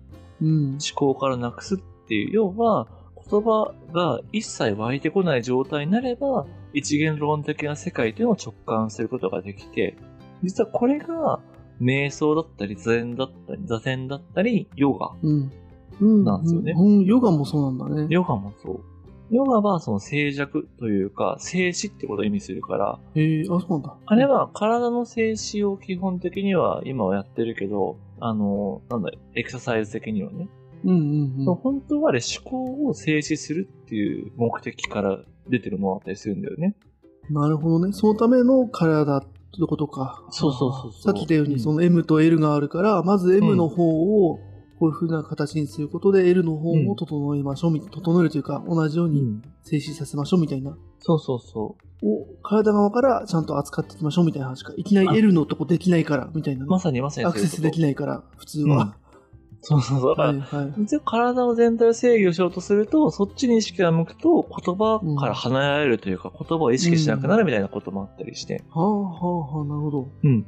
うん。思考からなくすっていう、要は、言葉が一切湧いてこない状態になれば、一元論的な世界というのを直感することができて、実はこれが、瞑想だったり、座禅だったり、座禅だったり、ヨガ。うん。うん。なんですよねうん。ヨガもそうなんだね。ヨガもそう。ヨガはその静寂というか、静止ってことを意味するから、へえ、あ、そうなんだ。あれは体の静止を基本的には今はやってるけど、あの、なんだ、エクササイズ的にはね。うんうんうん。本当はあれ思考を静止するっていう目的から出てるものだったりするんだよね。なるほどね。そのための体ってことか。そうそうそうさっき言ったように、うんその M と L があるから、まず M の方をこういう風な形にすることで L の方を整えましょうみたいな、整えるというか、同じように静止させましょうみたいな。そうそうそう。を体側からちゃんと扱っていきましょうみたいな話か。いきなり L のとこできないから、みたいなね、まさにまさにアクセスでき。ないから、普通は。そうそうそう。だから、はいはい。体を全体を制御しようとすると、そっちに意識が向くと、言葉から離れられるというか、言葉を意識しなくなるみたいなこともあったりして。はあはあはあ、なるほど。うん。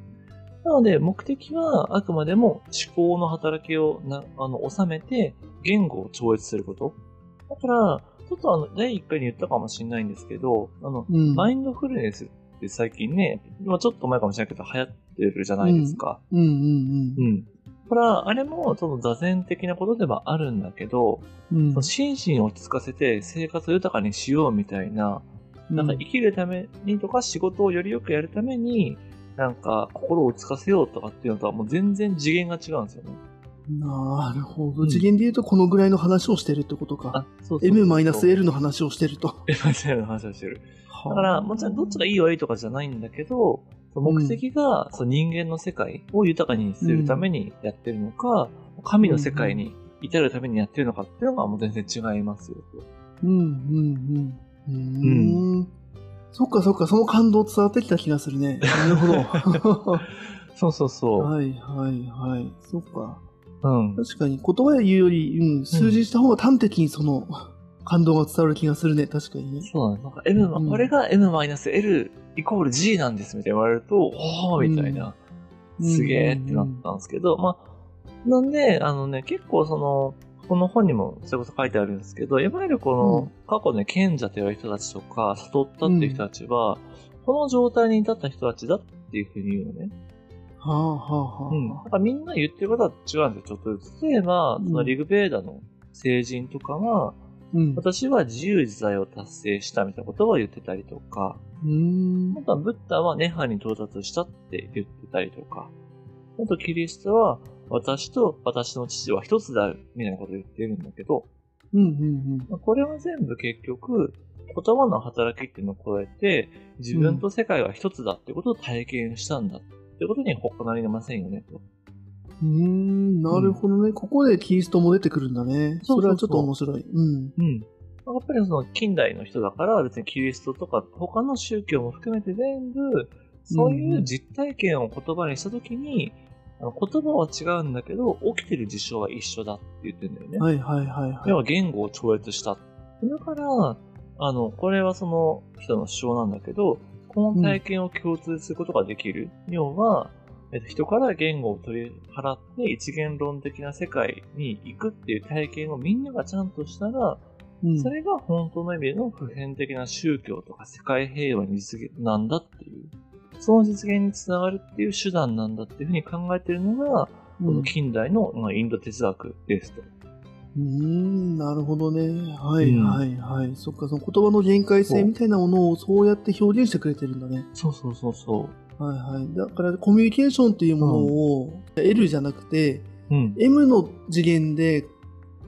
なので、目的はあくまでも思考の働きをなあの収めて、言語を超越すること。だから、ちょっとあの、第1回に言ったかもしれないんですけど、あの、うん。マインドフルネスって最近ね、まあちょっと前かもしれないけど流行ってるじゃないですか。うんうんうん。これは、あれも、その座禅的なことではあるんだけど、うん。うんその心身を落ち着かせて生活を豊かにしようみたいな、なんか生きるためにとか仕事をよりよくやるために、なんか心を落ち着かせようとかっていうのとはもう全然次元が違うんですよね。なるほど。うん次元で言うとこのぐらいの話をしてるってことか。うそう M-L の話をしてると。M-L の話をしてる。だだから、もちろんどっちがいい悪いとかじゃないんだけど、目的が、その人間の世界を豊かにするためにやってるのか、神の世界に至るためにやってるのかっていうのがもう全然違いますよと。うんうんうん。うーん。そっかそっか、その感動伝わってきた気がするね。なるほど。[LAUGHS] そうそうそう。はいはいはい。そっか。うん。確かに言葉で言うより、うん、数字した方が端的にその感動が伝わる気がするね。確かにね。そうなんです。なんか M、うんこれが M-L イコール G なんですみたいな言われると、おーみたいな、うんすげーってなったんですけど、まあ、なんで、あのね、結構その、この本にもそれこそ書いてあるんですけど、いわゆるこの、うん過去ね、賢者と言われる人たちとか、悟ったっていう人たちは、この状態に至った人たちだっていうふうに言うのね。はあはあはあ。うん。だからみんな言ってることは違うんですよ、ちょっとずつ。例えば、そのリグベーダの聖人とかは、うん。私は自由自在を達成したみたいなことを言ってたりとか、うーんあ。とはブッダはネハに到達したって言ってたりとか、あとキリストは私と私の父は一つであるみたいなことを言ってるんだけど、うんうんまあこれは全部結局言葉の働きっていうのを超えて自分と世界は一つだってことを体験したんだってことに他なりませんよねと。うん。なるほどね。ここでキリストも出てくるんだね。それはちょっと面白い。うん。うん。やっぱりその近代の人だから別にキリストとか他の宗教も含めて全部そういう実体験を言葉にしたときに、言葉は違うんだけど起きてる事象は一緒だって言ってるんだよね。はいはいはいはい。要は言語を超越した。だから、あの、これはその人の主張なんだけど、この体験を共通することができる。要は、えっと、人から言語を取り払って一元論的な世界に行くっていう体験をみんながちゃんとしたら、うんそれが本当の意味での普遍的な宗教とか世界平和に実現なんだっていう、その実現につながるっていう手段なんだっていうふうに考えてるのが、この近代のまあインド哲学ですと。うーん、なるほどね。はいうんはいはい。そっか、その言葉の限界性みたいなものをそうやって表現してくれてるんだね。そうそうそうそう。はいはい。だからコミュニケーションっていうものを L じゃなくて、うん。M の次元で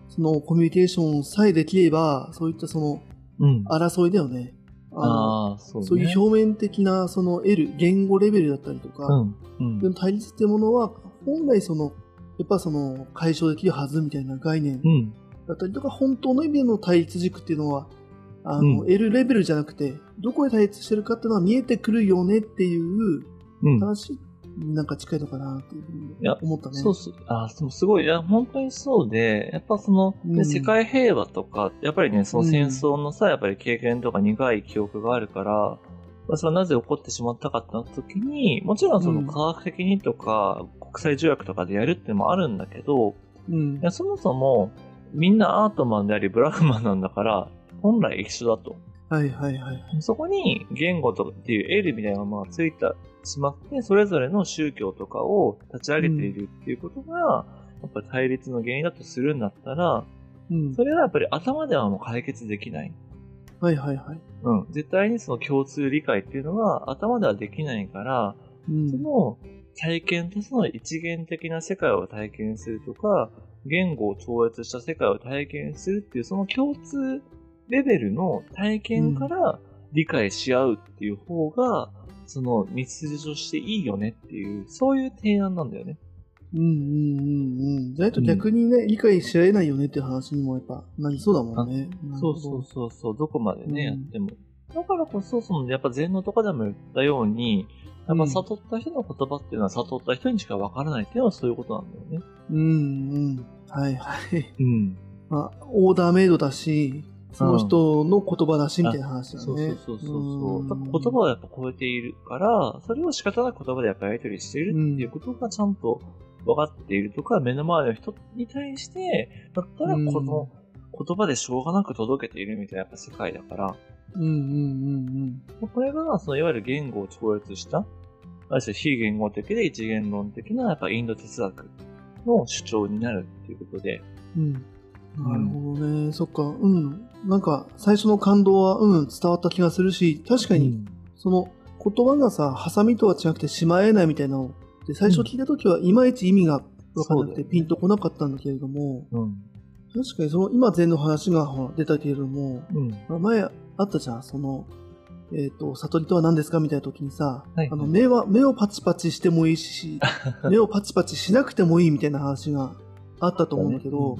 そのコミュニケーションさえできれば、そういったそのうん。争いだよね。あのああ、そうね。そういう表面的なその L、言語レベルだったりとか、うん。うん対立っていうものは本来その、やっぱその解消できるはずみたいな概念うん。だったりとか、本当の意味での対立軸っていうのは、あの、う L レベルじゃなくて、どこで対立してるかっていうのは見えてくるよねっていううん。話になんか近いのかなっていうふうに思ったね。そうそう。あーでもすごい。いや、本当にそうで、やっぱその、ねうん世界平和とか、やっぱりね、その戦争のさ、やっぱり経験とか苦い記憶があるから、まあ、それはなぜ起こってしまったかってなった時に、もちろんそのうん科学的にとか、国際条約とかでやるっていうのもあるんだけど、うんそもそも、みんなアートマンであり、ブラフマンなんだから、本来一緒だと。はいはいはい。そこに言語とかっていう L みたいなものがついたしまって、それぞれの宗教とかを立ち上げているっていうことが、やっぱり対立の原因だとするんだったら、うん。それはやっぱり頭ではもう解決できない。はいはいはい。うん。絶対にその共通理解っていうのは頭ではできないから、うんその体験とその一元的な世界を体験するとか、言語を超越した世界を体験するっていうその共通レベルの体験から理解し合うっていう方が、その道筋としていいよねっていう、そういう提案なんだよね。うんうんうんうん。じゃないと逆にね、理解し合えないよねっていう話にもやっぱなりそうだもんね。そうそうそうそう、どこまでね、うんやっても。だからこそ、その、やっぱ禅のとかでも言ったように、やっぱ悟った人の言葉っていうのは悟った人にしかわからないっていうのはそういうことなんだよね。うんうん。はいはい。うん。まあ、オーダーメイドだし、その人の言葉だしみたいな話だそうね。そうそうそう。んだから言葉をやっぱ超えているから、それを仕方なく言葉でやっぱやり取りしているっていうことがちゃんと分かっているとか、目の前の人に対して、だったらこの言葉でしょうがなく届けているみたいなやっぱ世界だから、うんうんうんまあこれが、そのいわゆる言語を超越した、ある種非言語的で一元論的なやっぱインド哲学の主張になるっていうことで、うん。うん。なるほどね。そっか。うん。なんか、最初の感動は、うん、伝わった気がするし、確かに、その言葉がさ、ハサミとは違くてしまえないみたいなので、最初聞いたときはいまいち意味が分からなくてピンとこなかったんだけれども、うん。確かにその今禅の話が出たけれども、うん。まあ前あったじゃん、その、えっ、と、悟りとは何ですかみたいな時にさ、はいあの、目は、目をパチパチしてもいいし、[LAUGHS] 目をパチパチしなくてもいいみたいな話があったと思うんだけど、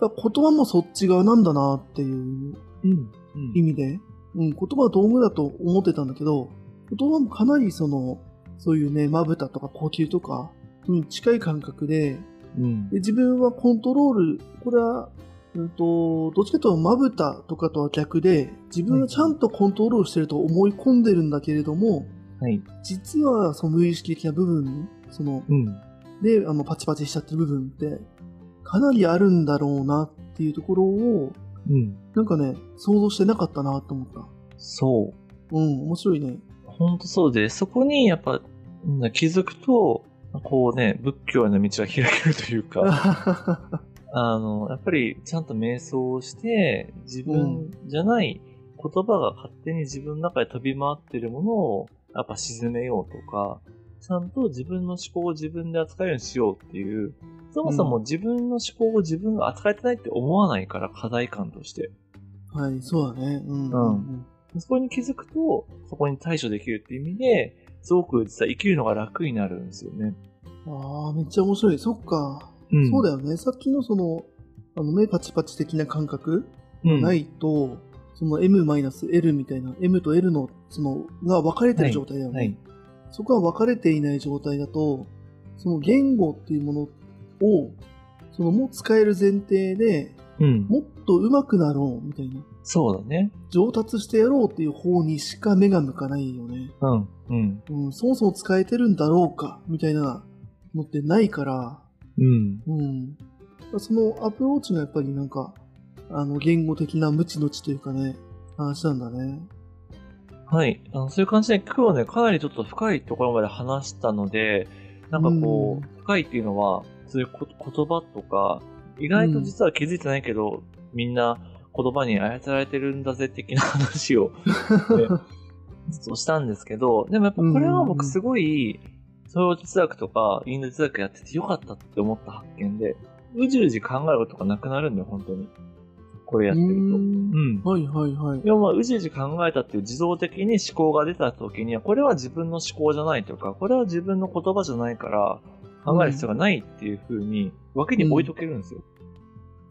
言葉もそっち側なんだなっていううん。意味で、うん、言葉は道具だと思ってたんだけど、言葉もかなりその、そういうね、まぶたとか呼吸とかに近い感覚で、うん。で自分はコントロール、これは、うんと、どっちかというとまぶたとかとは逆で、自分はちゃんとコントロールしてると思い込んでるんだけれども、はい。実はその無意識的な部分、その、うん。で、あの、パチパチしちゃってる部分って、かなりあるんだろうなっていうところを、うん。なんかね、想像してなかったなと思った。そう。うん、面白いね。ほんとそうで、そこにやっぱ、うん気づくと、こうね、仏教への道が開けるというか、[LAUGHS] あの、やっぱりちゃんと瞑想をして、自分じゃない言葉が勝手に自分の中で飛び回ってるものを、やっぱ沈めようとか、ちゃんと自分の思考を自分で扱えるようにしようっていう、そもそも自分の思考を自分が扱えてないって思わないから、課題感として。はい、そうだね。うん。うんそこに気づくと、そこに対処できるっていう意味で、すごく実は生きるのが楽になるんですよね。ああ、めっちゃ面白い。そっか。うんそうだよね。さっきのその、あの、目パチパチ的な感覚うんないと、その M-L みたいな、M と L の、その、が分かれてる状態だよね。はい。そこが分かれていない状態だと、その言語っていうものを、そのもう使える前提で、うん。もっと上手くなろうみたいな、そうだね。上達してやろうっていう方にしか目が向かないよね。うん。うん。うん、そもそも使えてるんだろうかみたいなのってないから、うん。うん。そのアプローチがやっぱりなんか、あの、言語的な無知の知というかね、話なんだね。はい。あの、そういう感じで今日はね、かなりちょっと深いところまで話したので、なんかこう、う深いっていうのは、そういうこ言葉とか、意外と実は気づいてないけど、みんな言葉に操られてるんだぜ的な話を、ね、[LAUGHS] ずっとしたんですけど、でもやっぱこれは僕すごい、そういう哲学とか、インド哲学やっててよかったって思った発見で、うじうじ考えることがなくなるんだよ、本当に。これやってると。ううんん。はいはいはい。要は、うじうじ考えたっていう自動的に思考が出た時には、これは自分の思考じゃないとか、これは自分の言葉じゃないから、考える必要がないっていう風に、脇に置いとけるんですよ。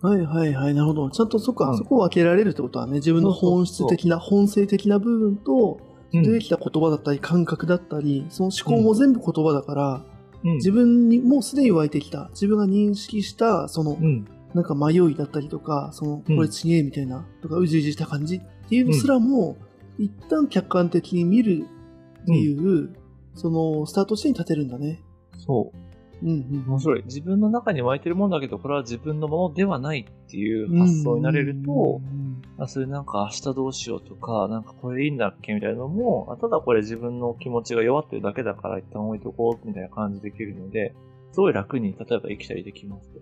はいはいはい、なるほど。ちゃんとそっか、うんそこを分けられるってことはね、自分の本質的な、本性的な部分と、うん出てきた言葉だったり、感覚だったり、その思考も全部言葉だから、うん自分にもうすでに湧いてきた、自分が認識した、その、うん。なんか迷いだったりとか、その、こうんれちげえみたいな、とか、うじうじした感じっていうのすらも、一旦客観的に見るっていう、その、スタート地点に立てるんだね。そう。うんうん。面白い。自分の中に湧いてるもんだけど、これは自分のものではないっていう発想になれると、あ、それなんか明日どうしようとか、なんかこれいいんだっけみたいなのも、あただこれ自分の気持ちが弱ってるだけだから一旦置いとこうみたいな感じできるので、すごい楽に、例えば生きたりできますと。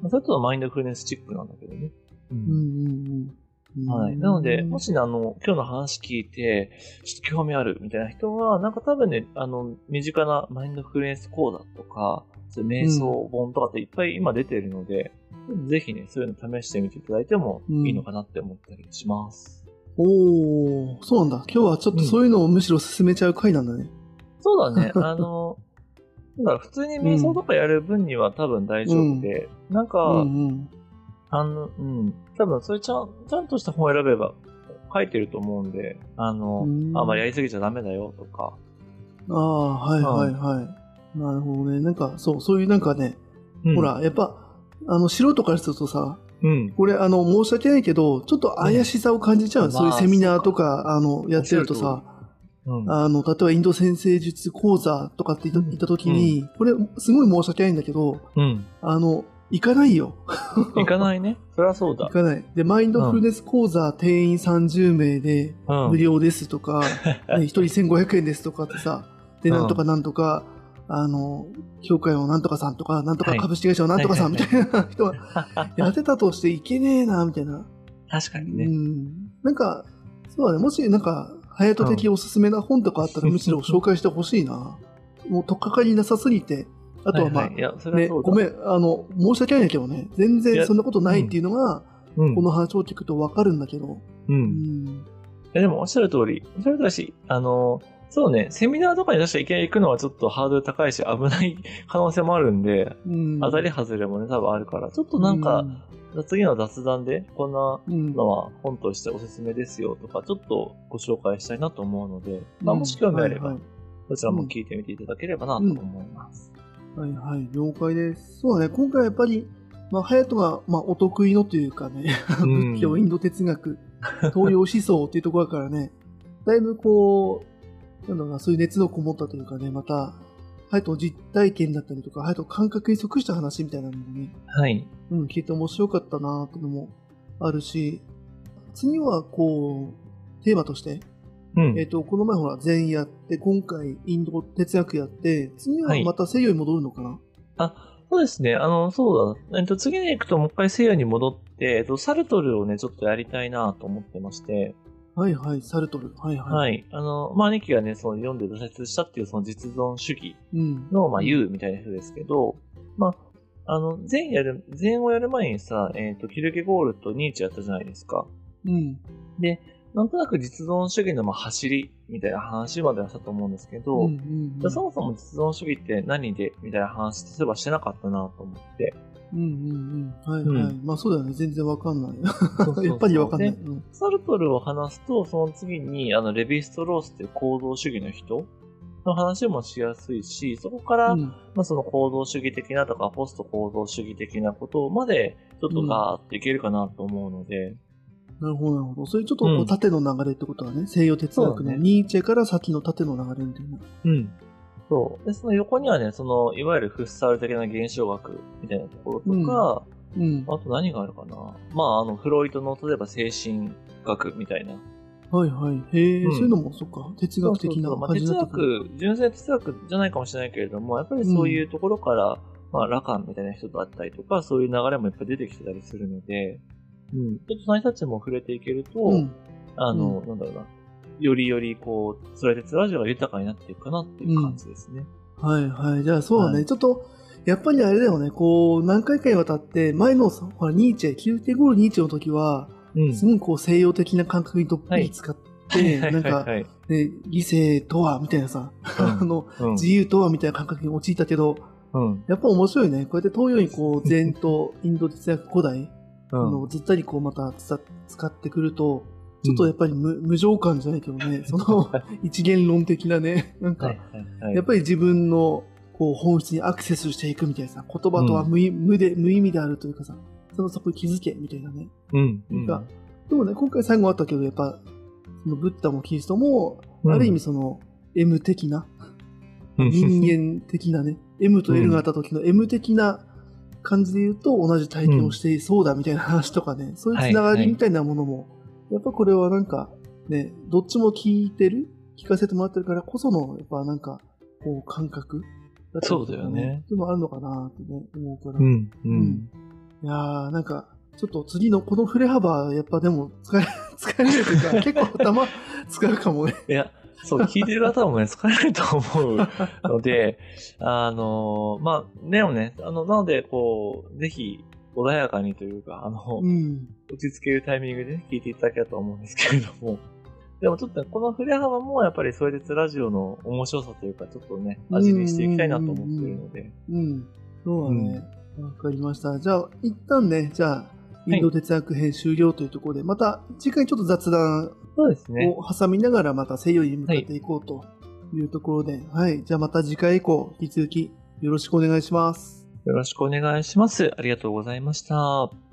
まあ、それとはマインドフルネスチックなんだけどね。ううんうんうん。はい。なので、もしね、あの、今日の話聞いて、ちょっと興味あるみたいな人は、なんか多分ね、あの、身近なマインドフルエンス講座とか、そう瞑想本とかっていっぱい今出てるので、ぜひね、そういうの試してみていただいてもいいのかなって思ったりします。おー、そうなんだ。今日はちょっとそういうのをむしろ進めちゃう回なんだね。そうだね。[LAUGHS] あの、だから普通に瞑想とかやる分には多分大丈夫で、なんか、うんうん。あの、うん。多分、それちゃん、ちゃんとした本を選べば書いてると思うんで、あの、うんあんまりやりすぎちゃダメだよとか。ああ、はいはいはい。なるほどね。なんか、そう、そういうなんかね、うんほ、ら、やっぱ、あの、素人からするとさ、うん。これ、あの、申し訳ないけど、ちょっと怪しさを感じちゃう。うんそういうまあセミナーとか、あの、やってるとさ、うん。あの、例えばインド先生術講座とかって言った時に、これ、すごい申し訳ないんだけど、うん。あの、行かないよ。行かないね。[LAUGHS] そりゃそうだ行。かない。で、マインドフルネス講座定員30名でうん。無料ですとか、[LAUGHS] ね一人1500円ですとかってさ、で、うんなんとかなんとか、あの、協会のなんとかさんとか、なんとかはい株式会社のなんとかさんみたはいな人が [LAUGHS] やってたとしていけねえな、みたいな。う確かにね。ん。なんか、そうだね、もしなんか、隼人的おすすめな本とかあったら、むしろ紹介してほしいな。もう、とっかかりなさすぎて、あとはまあ。ごめん、あの、申し訳ないんだけどね、全然そんなことないっていうのが、うん。この話を聞くとわかるんだけど、う。うんん。いやでもおっしゃる通り、おっしゃる通りだし、あの、そうね、セミナーとかに出していきなり行くのはちょっとハードル高いし危ない [LAUGHS] 可能性もあるんで、うん。当たり外れもね、多分あるから、ちょっとなんか、次の雑談で、こんなうん、うん。のは本としておすすめですよとか、ちょっとご紹介したいなと思うので、まあ、もし興味あれば、はいどちらも聞いてみていただければなと思います。はい、はいはい、了解です。そうだね、今回やっぱり、まあ、隼人が、まあ、お得意のというかね、うん。[LAUGHS] 仏教、インド哲学、東洋思想っていうところだからね、だいぶこう、なんだろうな、そういう熱のこもったというかね、また、隼人の実体験だったりとか、隼人の感覚に即した話みたいなのもね、はい。うん、聞いて面白かったなっていうのもあるし、次はこう、テーマとして、うん。えっ、と、この前ほら、禅やって、今回インド哲学やって、次ははいまた西洋に戻るのかな、そうですね。あの、そうだ。えっと、次に行くともう一回西洋に戻って、えっと、サルトルをね、ちょっとやりたいなと思ってまして、はいはい、サルトル。はいはい。はい。あの、まあ、兄貴がね、その読んで挫折したっていうその実存主義うん。の、まあ、言うみたいな人ですけど、まあ、あの、禅やる、禅をやる前にさ、えっ、と、キルケゴールとニーチェやったじゃないですか。うん。で、なんとなく実存主義のまあ走りみたいな話まではしたと思うんですけど、うんうんじゃあそもそも実存主義って何でみたいな話、例えばしてなかったなと思って。うんうんうん。はいはい。うまあそうだよね。全然わかんない。そうそうそうやっぱりわかんない。でうんサルトルを話すと、その次に、あの、レヴィストロースっていう行動主義の人の話もしやすいし、そこから、うんまあ、その行動主義的なとか、ポスト行動主義的なことまで、ちょっとガーっていけるかなと思うので、なるほど、なるほど。それちょっとこううん縦の流れってことはね、西洋哲学のニーチェから先の縦の流れみたいな。うん。そう。で、その横にはね、その、いわゆるフッサール的な現象学みたいなところとか、うん。あと何があるかな。まあ、あの、フロイトの、例えば精神学みたいな。はいはい。へえ、うんそういうのも、そっか、哲学的なそうそうそうまあ、感じ哲。学、純粋な哲学じゃないかもしれないけれども、やっぱりそういうところから、まあ、ラカンみたいな人だったりとか、そういう流れもやっぱり出てきてたりするので、うん。ちょっとその人たちも触れていけると、うん。あの、なんだろうな。よりより、こう、それでラジオが豊かになっていくかなっていう感じですね。はいはい。じゃあそうだね。はいちょっと、やっぱりあれだよね。こう、何回かにわたって、前の、ほら、ニーチェ、キルテゴールニーチェの時は、うんすごくこう西洋的な感覚にどっぷり使って、なんか、はい、ね、理性とは、みたいなさ、[LAUGHS] あの、うん自由とは、みたいな感覚に陥ったけど、うん。やっぱ面白いね。こうやって東洋にこう、禅とインド哲学古代、うん。あのずったりこうまた使ってくると、ちょっとやっぱり無,、無常感じゃないけどね、[LAUGHS] その一元論的なね、[LAUGHS] なんか、はいはいはい。やっぱり自分のこう本質にアクセスしていくみたいなさ、言葉とは無,、無で無意味であるというかさ、そのそこに気づけみたいなね。うん。なんかでもね、今回最後あったけど、やっぱ、そのブッダもキリストも、うん。ある意味その M 的な、うん、人間的なね、M と L があった時の M 的な感じで言うと同じ体験をしていそうだみたいな話とかね、そういうつながりみたいなものも、やっぱこれはなんか、ね、どっちも聞いてる聞かせてもらってるからこその、やっぱなんか、こう感覚ったりとかそうだよね。でもあるのかなってね、思うから。うん。ううんん。いやー、なんか、ちょっと次のこの振れ幅、やっぱでも疲れ、[LAUGHS] 疲れるというか、[LAUGHS] 結構頭使うかもね。いや、そう、聞いてる方もね、疲れると思うので、[LAUGHS] あの、まあ、でもね、あの、なので、こう、ぜひ、穏やかにというか、あの、うん。落ち着けるタイミングでね聞いていただけたらと思うんですけれども。でもちょっとね、この振れ幅もやっぱりそれでラジオの面白さというか、ちょっとね、味にしていきたいなと思っているので。うん。そうだね。わ、かりました。じゃあ、一旦ね、じゃあ、インド哲学編終了というところで、また次回ちょっと雑談。を挟みながらまた西洋に向かっていこうというところで、はい。じゃあまた次回以降、引き続きよろしくお願いします。よろしくお願いします。ありがとうございました。